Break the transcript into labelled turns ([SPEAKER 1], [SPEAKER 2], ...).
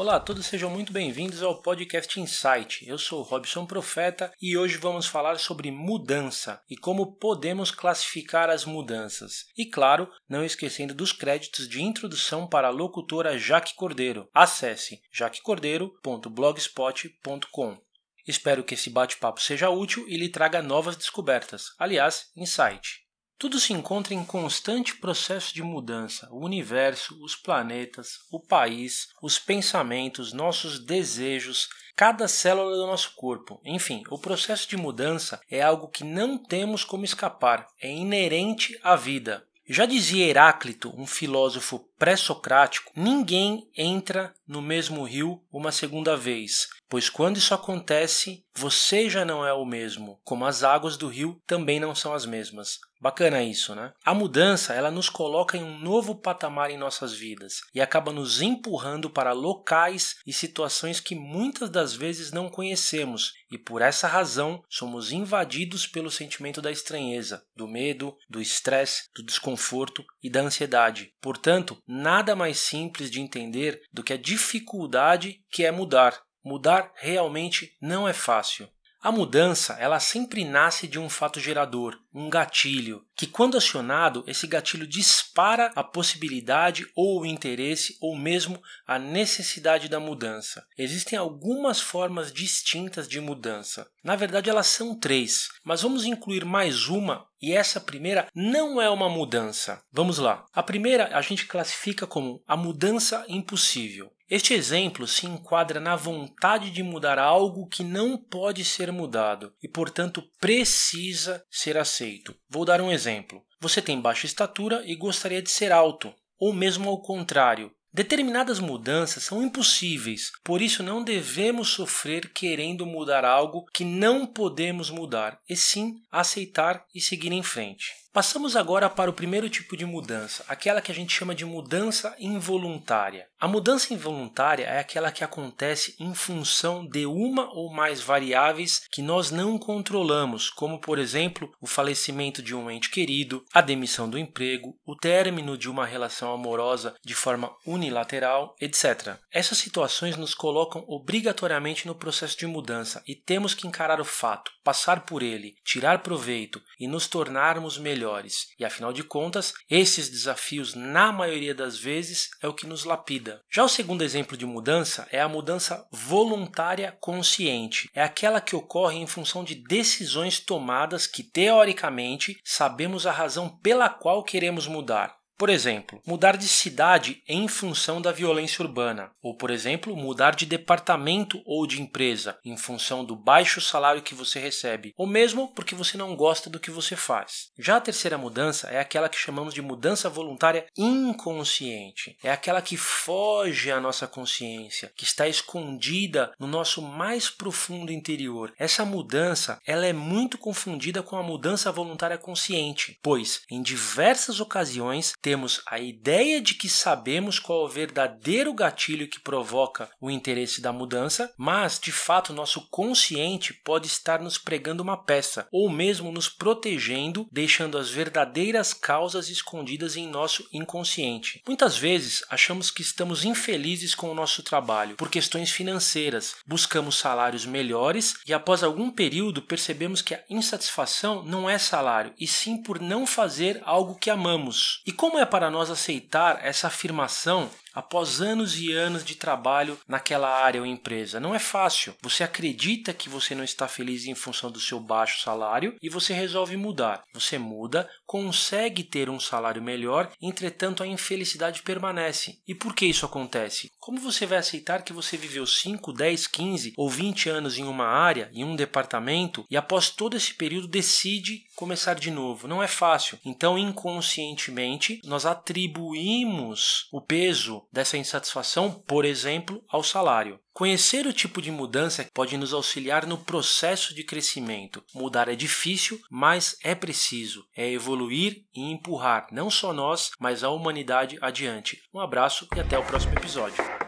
[SPEAKER 1] Olá, todos sejam muito bem-vindos ao podcast Insight. Eu sou Robson Profeta e hoje vamos falar sobre mudança e como podemos classificar as mudanças. E claro, não esquecendo dos créditos de introdução para a locutora Jaque Cordeiro. Acesse jaquecordeiro.blogspot.com. Espero que esse bate-papo seja útil e lhe traga novas descobertas. Aliás, insight. Tudo se encontra em constante processo de mudança. O universo, os planetas, o país, os pensamentos, nossos desejos, cada célula do nosso corpo. Enfim, o processo de mudança é algo que não temos como escapar, é inerente à vida. Já dizia Heráclito, um filósofo pré-socrático, ninguém entra no mesmo rio uma segunda vez, pois quando isso acontece, você já não é o mesmo, como as águas do rio também não são as mesmas. Bacana isso, né? A mudança, ela nos coloca em um novo patamar em nossas vidas e acaba nos empurrando para locais e situações que muitas das vezes não conhecemos e por essa razão somos invadidos pelo sentimento da estranheza, do medo, do estresse, do desconforto e da ansiedade. Portanto, nada mais simples de entender do que a dificuldade que é mudar. Mudar realmente não é fácil. A mudança, ela sempre nasce de um fato gerador, um gatilho, que quando acionado, esse gatilho dispara a possibilidade ou o interesse ou mesmo a necessidade da mudança. Existem algumas formas distintas de mudança. Na verdade, elas são três, mas vamos incluir mais uma e essa primeira não é uma mudança. Vamos lá. A primeira a gente classifica como a mudança impossível. Este exemplo se enquadra na vontade de mudar algo que não pode ser mudado e, portanto, precisa ser aceito. Vou dar um exemplo. Você tem baixa estatura e gostaria de ser alto, ou mesmo ao contrário, Determinadas mudanças são impossíveis, por isso não devemos sofrer querendo mudar algo que não podemos mudar, e sim aceitar e seguir em frente. Passamos agora para o primeiro tipo de mudança, aquela que a gente chama de mudança involuntária. A mudança involuntária é aquela que acontece em função de uma ou mais variáveis que nós não controlamos, como por exemplo o falecimento de um ente querido, a demissão do emprego, o término de uma relação amorosa de forma unilateral, etc. Essas situações nos colocam obrigatoriamente no processo de mudança e temos que encarar o fato, passar por ele, tirar proveito e nos tornarmos melhores melhores. E afinal de contas, esses desafios, na maioria das vezes, é o que nos lapida. Já o segundo exemplo de mudança é a mudança voluntária consciente. É aquela que ocorre em função de decisões tomadas que, teoricamente, sabemos a razão pela qual queremos mudar. Por exemplo, mudar de cidade em função da violência urbana, ou por exemplo, mudar de departamento ou de empresa em função do baixo salário que você recebe, ou mesmo porque você não gosta do que você faz. Já a terceira mudança é aquela que chamamos de mudança voluntária inconsciente. É aquela que foge à nossa consciência, que está escondida no nosso mais profundo interior. Essa mudança, ela é muito confundida com a mudança voluntária consciente, pois em diversas ocasiões temos a ideia de que sabemos qual é o verdadeiro gatilho que provoca o interesse da mudança, mas de fato nosso consciente pode estar nos pregando uma peça ou mesmo nos protegendo, deixando as verdadeiras causas escondidas em nosso inconsciente. Muitas vezes achamos que estamos infelizes com o nosso trabalho por questões financeiras, buscamos salários melhores e após algum período percebemos que a insatisfação não é salário, e sim por não fazer algo que amamos. E como é para nós aceitar essa afirmação após anos e anos de trabalho naquela área ou empresa. Não é fácil. Você acredita que você não está feliz em função do seu baixo salário e você resolve mudar. Você muda, consegue ter um salário melhor, entretanto a infelicidade permanece. E por que isso acontece? Como você vai aceitar que você viveu 5, 10, 15 ou 20 anos em uma área, em um departamento, e após todo esse período decide começar de novo? Não é fácil. Então, inconscientemente, nós atribuímos o peso dessa insatisfação, por exemplo, ao salário. Conhecer o tipo de mudança pode nos auxiliar no processo de crescimento. Mudar é difícil, mas é preciso. É evoluir e empurrar não só nós, mas a humanidade adiante. Um abraço e até o próximo episódio.